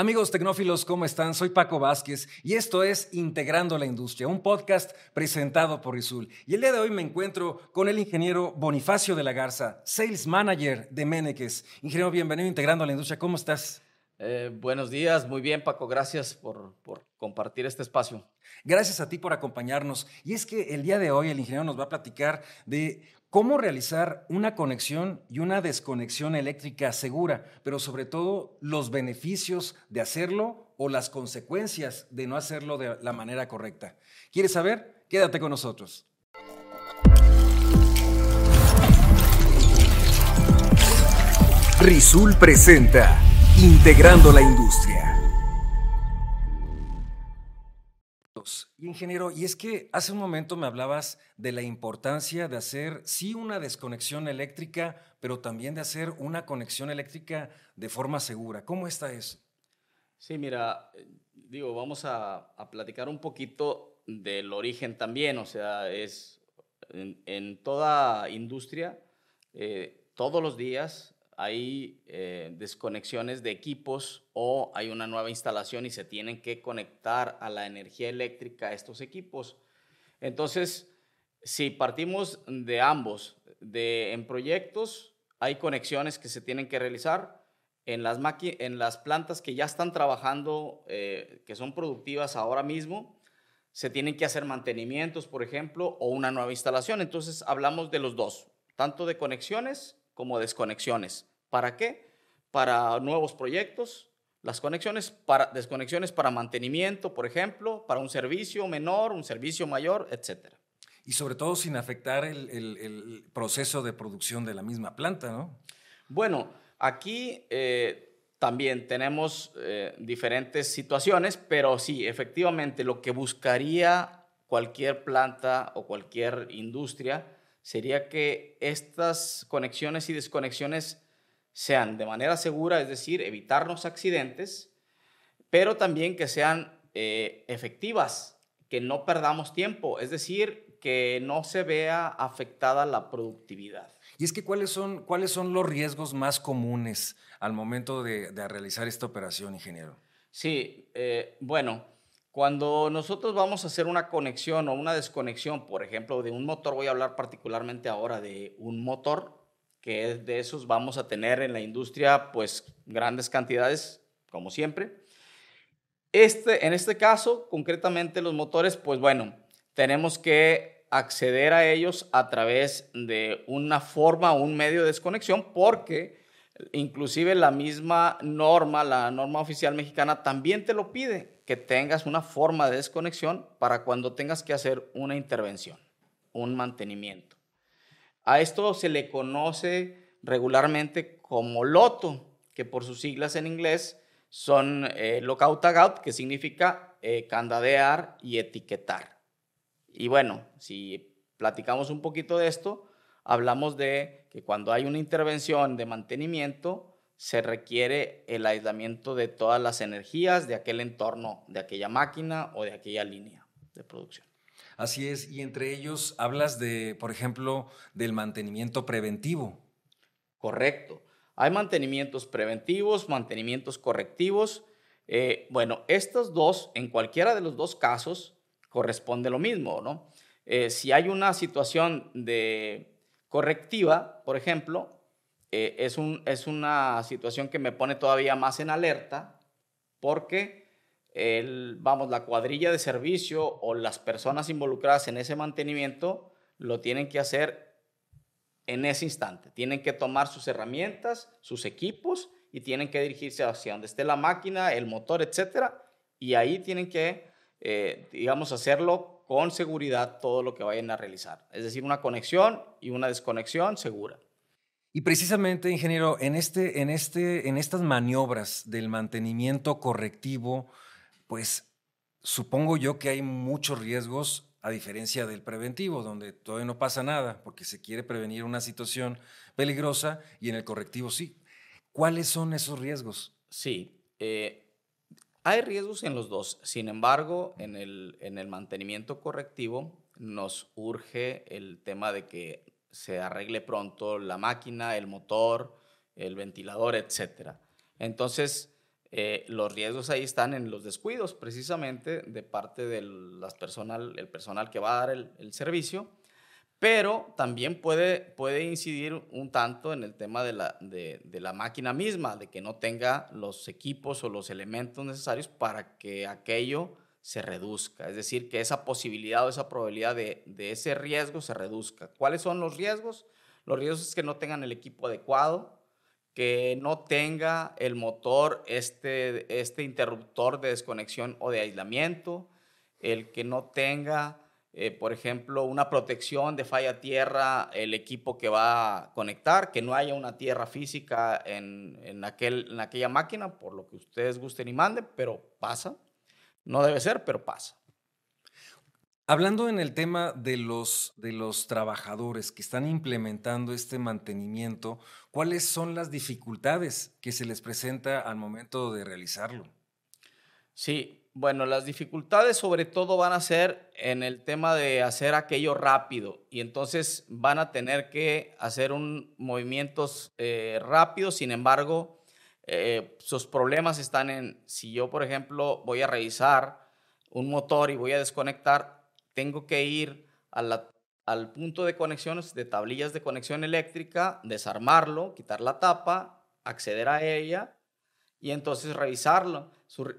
Amigos tecnófilos, ¿cómo están? Soy Paco Vázquez y esto es Integrando la Industria, un podcast presentado por Rizul. Y el día de hoy me encuentro con el ingeniero Bonifacio de la Garza, Sales Manager de Meneques. Ingeniero, bienvenido a Integrando la Industria, ¿cómo estás? Eh, buenos días, muy bien Paco, gracias por, por compartir este espacio. Gracias a ti por acompañarnos. Y es que el día de hoy el ingeniero nos va a platicar de cómo realizar una conexión y una desconexión eléctrica segura, pero sobre todo los beneficios de hacerlo o las consecuencias de no hacerlo de la manera correcta. ¿Quieres saber? Quédate con nosotros. Rizul presenta Integrando la Industria. Ingeniero, y es que hace un momento me hablabas de la importancia de hacer, sí, una desconexión eléctrica, pero también de hacer una conexión eléctrica de forma segura. ¿Cómo está eso? Sí, mira, digo, vamos a, platicar un poquito del origen también, o sea, es en, toda industria, eh, todos los días hay eh, desconexiones de equipos o hay una nueva instalación y se tienen que conectar a la energía eléctrica estos equipos. Entonces, si partimos de ambos, de, en proyectos hay conexiones que se tienen que realizar, en las, en las plantas que ya están trabajando, eh, que son productivas ahora mismo, se tienen que hacer mantenimientos, por ejemplo, o una nueva instalación. Entonces, hablamos de los dos, tanto de conexiones como desconexiones. ¿Para qué? Para nuevos proyectos, las conexiones para, desconexiones para mantenimiento, por ejemplo, para un servicio menor, un servicio mayor, etc. Y sobre todo sin afectar el, proceso de producción de la misma planta, ¿no? Bueno, aquí eh, también tenemos eh, diferentes situaciones, pero sí, efectivamente, lo que buscaría cualquier planta o cualquier industria sería que estas conexiones y desconexiones sean de manera segura, es decir, evitarnos accidentes, pero también que sean eh, efectivas, que no perdamos tiempo, es decir, que no se vea afectada la productividad. Y es que cuáles son, cuáles son los riesgos más comunes al momento de, realizar esta operación, ingeniero. Sí, eh, bueno, cuando nosotros vamos a hacer una conexión o una desconexión, por ejemplo, de un motor, voy a hablar particularmente ahora de un motor, que de esos vamos a tener en la industria pues grandes cantidades, como siempre. Este, en este caso, concretamente los motores, pues bueno, tenemos que acceder a ellos a través de una forma o un medio de desconexión porque inclusive la misma norma, la norma oficial mexicana también te lo pide que tengas una forma de desconexión para cuando tengas que hacer una intervención, un mantenimiento. A esto se le conoce regularmente como LOTO, que por sus siglas en inglés son eh, lockout tagout, que significa eh, candadear y etiquetar. Y bueno, si platicamos un poquito de esto, hablamos de que cuando hay una intervención de mantenimiento, se requiere el aislamiento de todas las energías de aquel entorno, de aquella máquina o de aquella línea de producción. Así es, y entre ellos hablas de, por ejemplo, del mantenimiento preventivo. Correcto. Hay mantenimientos preventivos, mantenimientos correctivos. Eh, bueno, estos dos, en cualquiera de los dos casos, corresponde lo mismo, ¿no? Eh, si hay una situación de correctiva, por ejemplo, eh, es, un, es una situación que me pone todavía más en alerta porque el, vamos, la cuadrilla de servicio o las personas involucradas en ese mantenimiento lo tienen que hacer en ese instante. Tienen que tomar sus herramientas, sus equipos y tienen que dirigirse hacia donde esté la máquina, el motor, etcétera. Y ahí tienen que, eh, digamos, hacerlo con seguridad todo lo que vayan a realizar. Es decir, una conexión y una desconexión segura. Y precisamente, ingeniero, en, este, en, este, en estas maniobras del mantenimiento correctivo, pues supongo yo que hay muchos riesgos a diferencia del preventivo, donde todavía no pasa nada porque se quiere prevenir una situación peligrosa y en el correctivo sí. ¿Cuáles son esos riesgos? Sí, eh, hay riesgos en los dos. Sin embargo, en el, en el mantenimiento correctivo nos urge el tema de que se arregle pronto la máquina, el motor, el ventilador, etc. Entonces, Eh, los riesgos ahí están en los descuidos, precisamente, de parte del personal, el personal que va a dar el, el servicio pero también puede, puede incidir un tanto en el tema de la, de, la, máquina misma, de que no tenga los equipos o los elementos necesarios para que aquello se reduzca. Es decir, que esa posibilidad o esa probabilidad de, de ese riesgo se reduzca. ¿Cuáles son los riesgos? Los riesgos es que no tengan el equipo adecuado, que no tenga el motor este, este interruptor de desconexión o de aislamiento, el que no tenga eh, por ejemplo, una protección de falla tierra, el equipo que va a conectar, que no haya una tierra física en, en, aquel, en aquella máquina, por lo que ustedes gusten y manden, pero pasa. No debe ser, pero pasa. Hablando en el tema de los, de los trabajadores que están implementando este mantenimiento, ¿cuáles son las dificultades que se les presenta al momento de realizarlo? Sí, bueno, las dificultades sobre todo van a ser en el tema de hacer aquello rápido y entonces van a tener que hacer un, movimientos eh, rápidos, sin embargo, eh, sus problemas están en, si yo por ejemplo voy a revisar un motor y voy a desconectar, tengo que ir al punto de conexiones de tablillas de conexión eléctrica, desarmarlo, quitar la tapa, acceder a ella y entonces revisarlo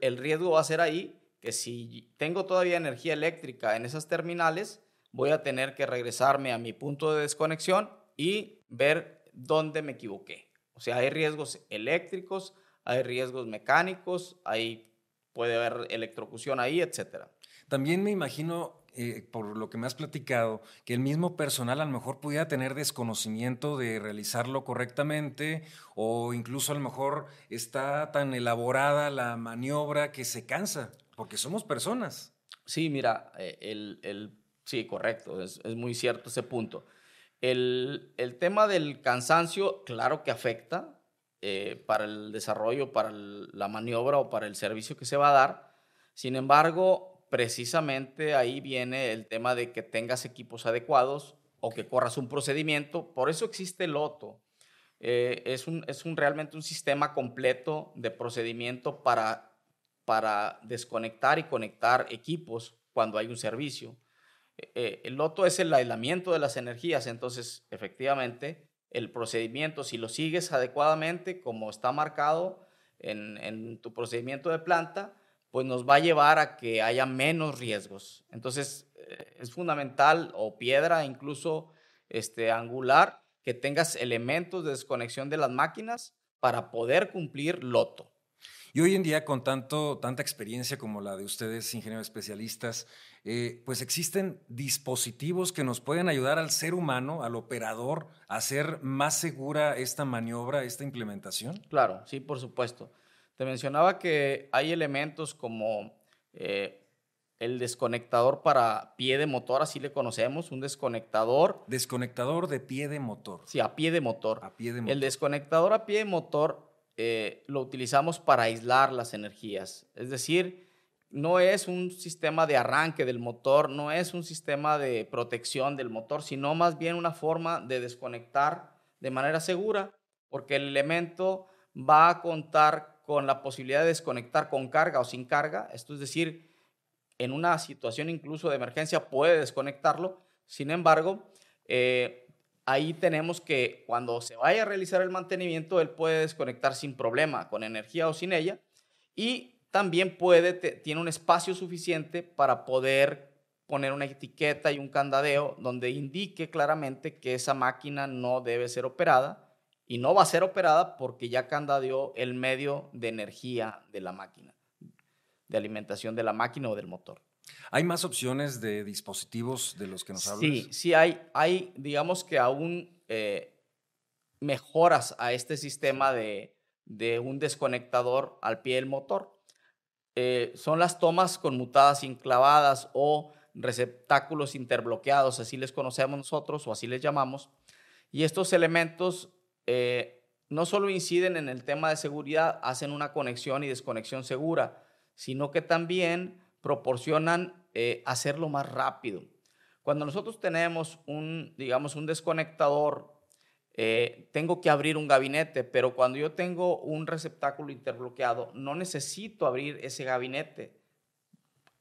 el riesgo va a ser ahí que si tengo todavía energía eléctrica en esas terminales, voy a tener que regresarme a mi punto de desconexión y ver dónde me equivoqué. O sea, hay riesgos eléctricos, hay riesgos mecánicos, hay, puede haber electrocución ahí, etc. También me imagino eh, por lo que me has platicado, que el mismo personal a lo mejor pudiera tener desconocimiento de realizarlo correctamente o incluso a lo mejor está tan elaborada la maniobra que se cansa, porque somos personas. Sí, mira, eh, el, el, sí, correcto, es, muy cierto ese punto. El, el, tema del cansancio, claro que afecta eh, para el desarrollo, para la maniobra o para el servicio que se va a dar. Sin embargo, precisamente ahí viene el tema de que tengas equipos adecuados o que corras un procedimiento. Por eso existe el Loto. Eh, es, un, es un, realmente un sistema completo de procedimiento para, para desconectar y conectar equipos cuando hay un servicio. Eh, eh, el Loto es el aislamiento de las energías, entonces efectivamente el procedimiento, si lo sigues adecuadamente como está marcado en, en tu procedimiento de planta, pues nos va a llevar a que haya menos riesgos. Entonces, eh, es fundamental, o piedra incluso este, angular, que tengas elementos de desconexión de las máquinas para poder cumplir loto. Y hoy en día, con tanto, tanta experiencia como la de ustedes, ingenieros especialistas, eh, pues existen dispositivos que nos pueden ayudar al ser humano, al operador, a hacer más segura esta maniobra, esta implementación. Claro, sí, por supuesto. Te mencionaba que hay elementos como eh, el desconectador para pie de motor, así le conocemos, un desconectador. Desconectador de pie de motor. Sí, a pie de motor. A pie de motor. El desconectador a pie de motor eh, lo utilizamos para aislar las energías. Es decir, no es un sistema de arranque del motor, no es un sistema de protección del motor, sino más bien una forma de desconectar de manera segura, porque el elemento va a contar con la posibilidad de desconectar con carga o sin carga, esto es decir, en una situación incluso de emergencia puede desconectarlo, sin embargo, eh, ahí tenemos que cuando se vaya a realizar el mantenimiento, él puede desconectar sin problema, con energía o sin ella, y también puede, tiene un espacio suficiente para poder poner una etiqueta y un candadeo donde indique claramente que esa máquina no debe ser operada y no va a ser operada porque ya candadeó el medio de energía de la máquina, de alimentación de la máquina o del motor. ¿Hay más opciones de dispositivos de los que nos hablas? Sí, sí hay. Hay, digamos que aún eh, mejoras a este sistema de, de, un desconectador al pie del motor. Eh, son las tomas conmutadas enclavadas o receptáculos interbloqueados, así les conocemos nosotros o así les llamamos. Y estos elementos eh, no solo inciden en el tema de seguridad, hacen una conexión y desconexión segura, sino que también proporcionan eh, hacerlo más rápido. Cuando nosotros tenemos un, digamos, un desconectador eh, tengo que abrir un gabinete, pero cuando yo tengo un receptáculo interbloqueado, no necesito abrir ese gabinete.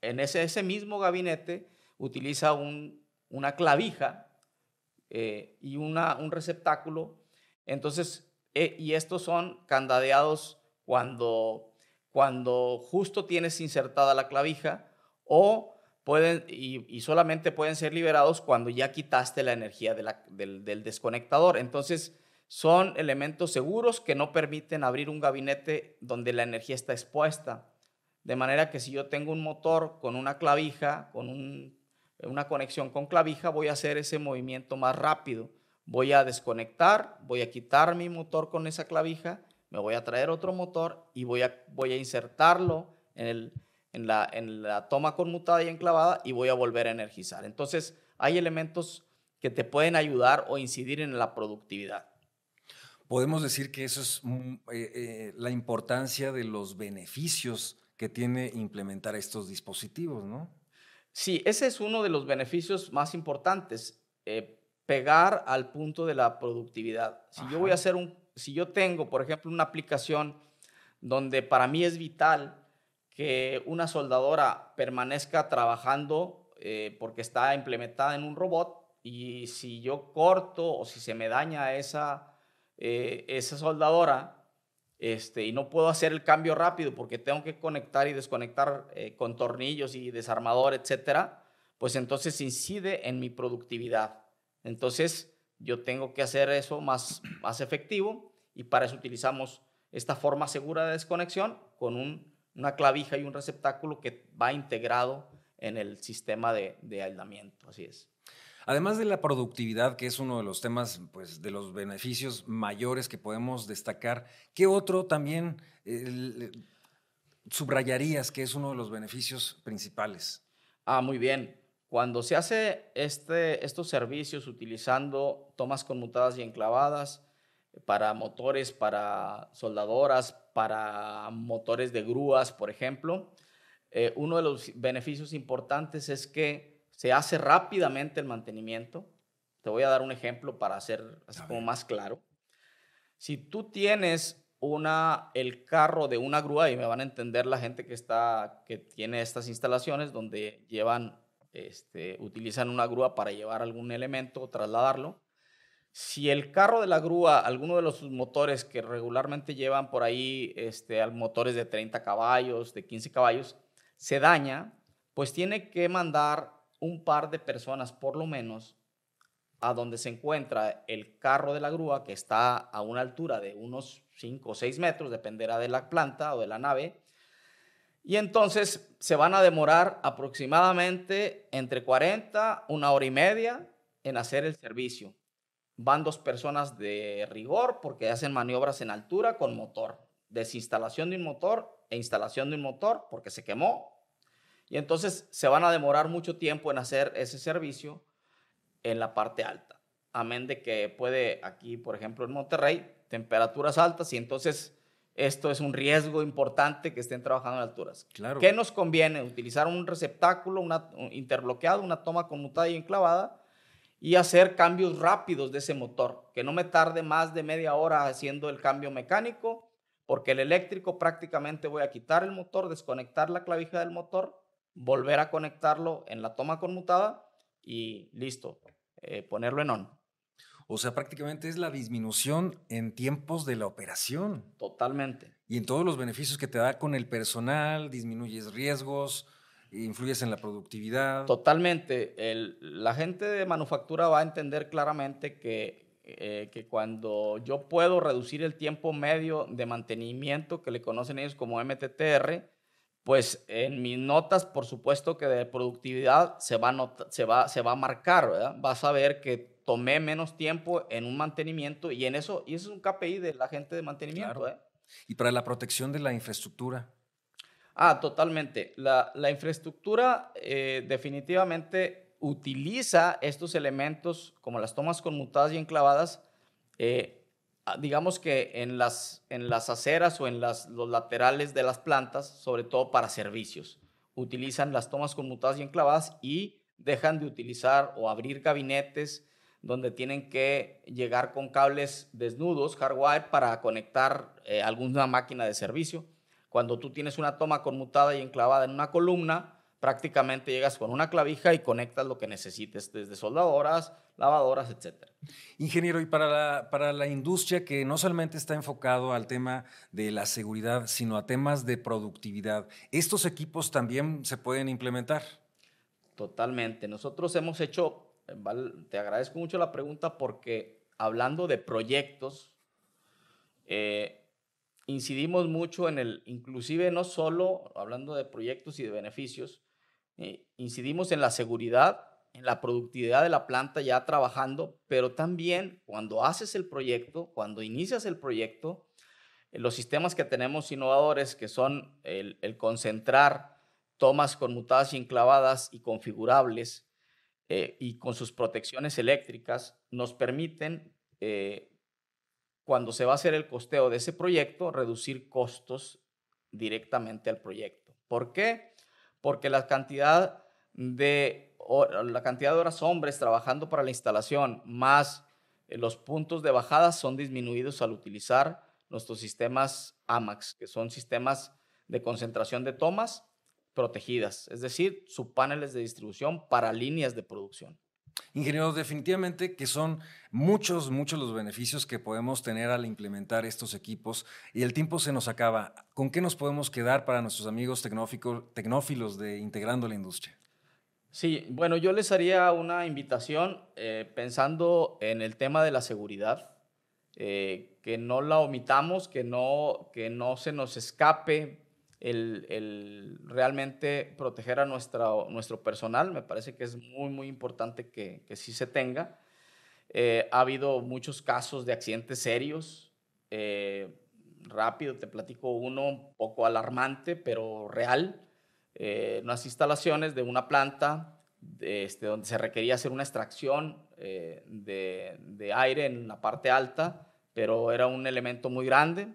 En ese, ese mismo gabinete utiliza una clavija y una, un receptáculo. Entonces, eh, y estos son candadeados cuando, cuando justo tienes insertada la clavija o pueden, y, solamente pueden ser liberados cuando ya quitaste la energía del, desconectador. Entonces, son elementos seguros que no permiten abrir un gabinete donde la energía está expuesta. De manera que si yo tengo un motor con una clavija, con un, una conexión con clavija, voy a hacer ese movimiento más rápido. Voy a desconectar, voy a quitar mi motor con esa clavija, me voy a traer otro motor y voy a, voy a insertarlo en el, en la, en la toma conmutada y enclavada y voy a volver a energizar. Entonces, hay elementos que te pueden ayudar o incidir en la productividad. Podemos decir que eso es mm, eh, eh, la importancia de los beneficios que tiene implementar estos dispositivos, ¿no? Sí, ese es uno de los beneficios más importantes, eh, pegar al punto de la productividad. Si yo voy a hacer un, si yo tengo, por ejemplo, una aplicación donde para mí es vital que una soldadora permanezca trabajando eh, porque está implementada en un robot y si yo corto o si se me daña esa, eh, esa soldadora este, y no puedo hacer el cambio rápido porque tengo que conectar y desconectar eh, con tornillos y desarmador, etcétera, pues entonces incide en mi productividad. Entonces yo tengo que hacer eso más, más efectivo y para eso utilizamos esta forma segura de desconexión con un una clavija y un receptáculo que va integrado en el sistema de, aislamiento. Así es. Además de la productividad, que es uno de los temas, pues, de los beneficios mayores que podemos destacar, ¿qué otro también subrayarías que es uno de los beneficios principales? Ah, muy bien. Cuando se hace este, estos servicios utilizando tomas conmutadas y enclavadas para motores, para soldadoras, para motores de grúas, por ejemplo. Eh, uno de los beneficios importantes es que se hace rápidamente el mantenimiento. Te voy a dar un ejemplo para hacer así como más claro. Si tú tienes una, el carro de una grúa, y me van a entender la gente que, está, que tiene estas instalaciones donde llevan, este, utilizan una grúa para llevar algún elemento trasladarlo, si el carro de la grúa, alguno de los motores que regularmente llevan por ahí este, motores de 30 caballos, de 15 caballos, se daña, pues tiene que mandar un par de personas por lo menos a donde se encuentra el carro de la grúa, que está a una altura de unos 5 o 6 metros, dependerá de la planta o de la nave. Y entonces se van a demorar aproximadamente entre 40, una hora y media en hacer el servicio van dos personas de rigor porque hacen maniobras en altura con motor, desinstalación de un motor e instalación de un motor porque se quemó. Y entonces se van a demorar mucho tiempo en hacer ese servicio en la parte alta. Amén de que puede aquí, por ejemplo, en Monterrey, temperaturas altas y entonces esto es un riesgo importante que estén trabajando en alturas. Claro. ¿Qué nos conviene? Utilizar un receptáculo, una interbloqueado, una toma conmutada y enclavada y hacer cambios rápidos de ese motor, que no me tarde más de media hora haciendo el cambio mecánico, porque el eléctrico prácticamente voy a quitar el motor, desconectar la clavija del motor, volver a conectarlo en la toma conmutada y listo, eh, ponerlo en on. O sea, prácticamente es la disminución en tiempos de la operación. Totalmente. Y en todos los beneficios que te da con el personal, disminuyes riesgos, influyes en la productividad. Totalmente. la gente de manufactura va a entender claramente que, eh, que cuando yo puedo reducir el tiempo medio de mantenimiento que le conocen ellos como MTTR, pues en mis notas, por supuesto que de productividad se va a, se va, se va a marcar, ¿verdad? Vas a ver que tomé menos tiempo en un mantenimiento y en eso, y eso es un KPI de la gente de mantenimiento. ¿eh? Y para la protección de la infraestructura. Ah, totalmente. La, infraestructura eh, definitivamente utiliza estos elementos como las tomas conmutadas y enclavadas, eh, digamos que en las, en las aceras o en las, los laterales de las plantas, sobre todo para servicios. Utilizan las tomas conmutadas y enclavadas y dejan de utilizar o abrir gabinetes donde tienen que llegar con cables desnudos, hardwire, para conectar eh, alguna máquina de servicio. Cuando tú tienes una toma conmutada y enclavada en una columna, prácticamente llegas con una clavija y conectas lo que necesites, desde soldadoras, lavadoras, etc. Ingeniero, y para la, para la industria que no solamente está enfocado al tema de la seguridad, sino a temas de productividad, ¿estos equipos también se pueden implementar? Totalmente. Nosotros hemos hecho, te agradezco mucho la pregunta porque hablando de proyectos, eh, incidimos mucho en el, inclusive no solo hablando de proyectos y de beneficios, eh, incidimos en la seguridad, en la productividad de la planta ya trabajando, pero también cuando haces el proyecto, cuando inicias el proyecto, eh, los sistemas que tenemos innovadores, que son el, concentrar tomas conmutadas y enclavadas y configurables eh, y con sus protecciones eléctricas, nos permiten, cuando se va a hacer el costeo de ese proyecto, reducir costos directamente al proyecto. ¿Por qué? porque la cantidad de, la cantidad de horas hombres trabajando para la instalación más eh, los puntos de bajada son disminuidos al utilizar nuestros sistemas AMAX, que son sistemas de concentración de tomas protegidas, es decir, subpaneles de distribución para líneas de producción. Ingenieros, definitivamente que son muchos, muchos los beneficios que podemos tener al implementar estos equipos y el tiempo se nos acaba. ¿Con qué nos podemos quedar para nuestros amigos tecnófilos de Integrando la Industria? Sí, bueno, yo les haría una invitación eh, pensando en el tema de la seguridad, eh, que no la omitamos, que no, que no se nos escape el, realmente proteger a nuestra, nuestro personal. Me parece que es muy, muy importante que, que sí se tenga. Eh, ha habido muchos casos de accidentes serios. Eh, rápido, te platico uno un poco alarmante, pero real. Eh, unas instalaciones de una planta este, donde se requería hacer una extracción de, de aire en la parte alta, pero era un elemento muy grande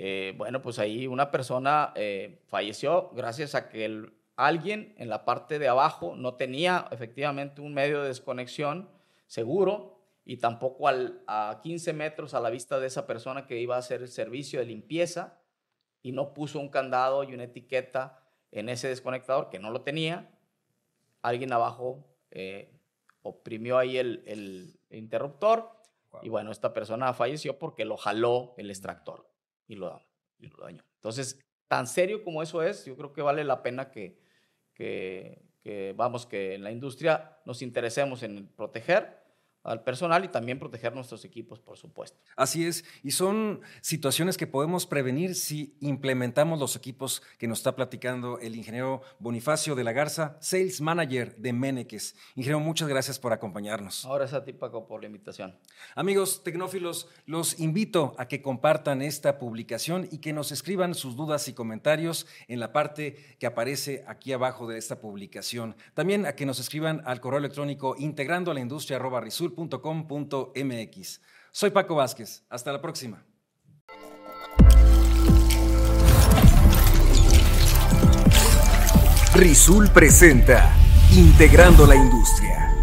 eh, bueno, pues ahí una persona eh, falleció gracias a que alguien en la parte de abajo no tenía efectivamente un medio de desconexión seguro y tampoco a 15 metros a la vista de esa persona que iba a hacer el servicio de limpieza y no puso un candado y una etiqueta en ese desconectador que no lo tenía. Alguien abajo eh, oprimió ahí el, interruptor y bueno, esta persona falleció porque lo jaló el extractor y lo, y lo dañó. Entonces, tan serio como eso es, yo creo que vale la pena que, que, que vamos, que en la industria nos interesemos en proteger al personal y también proteger nuestros equipos, por supuesto. Así es, y son situaciones que podemos prevenir si implementamos los equipos que nos está platicando el ingeniero Bonifacio de la Garza, Sales Manager de Meneques. Ingeniero, muchas gracias por acompañarnos. Ahora es a ti, Paco, por la invitación. Amigos tecnófilos, los invito a que compartan esta publicación y que nos escriban sus dudas y comentarios en la parte que aparece aquí abajo de esta publicación. También a que nos escriban al correo electrónico integrando a la industria Soy Paco Vázquez. Hasta la próxima. Rizul presenta Integrando la Industria.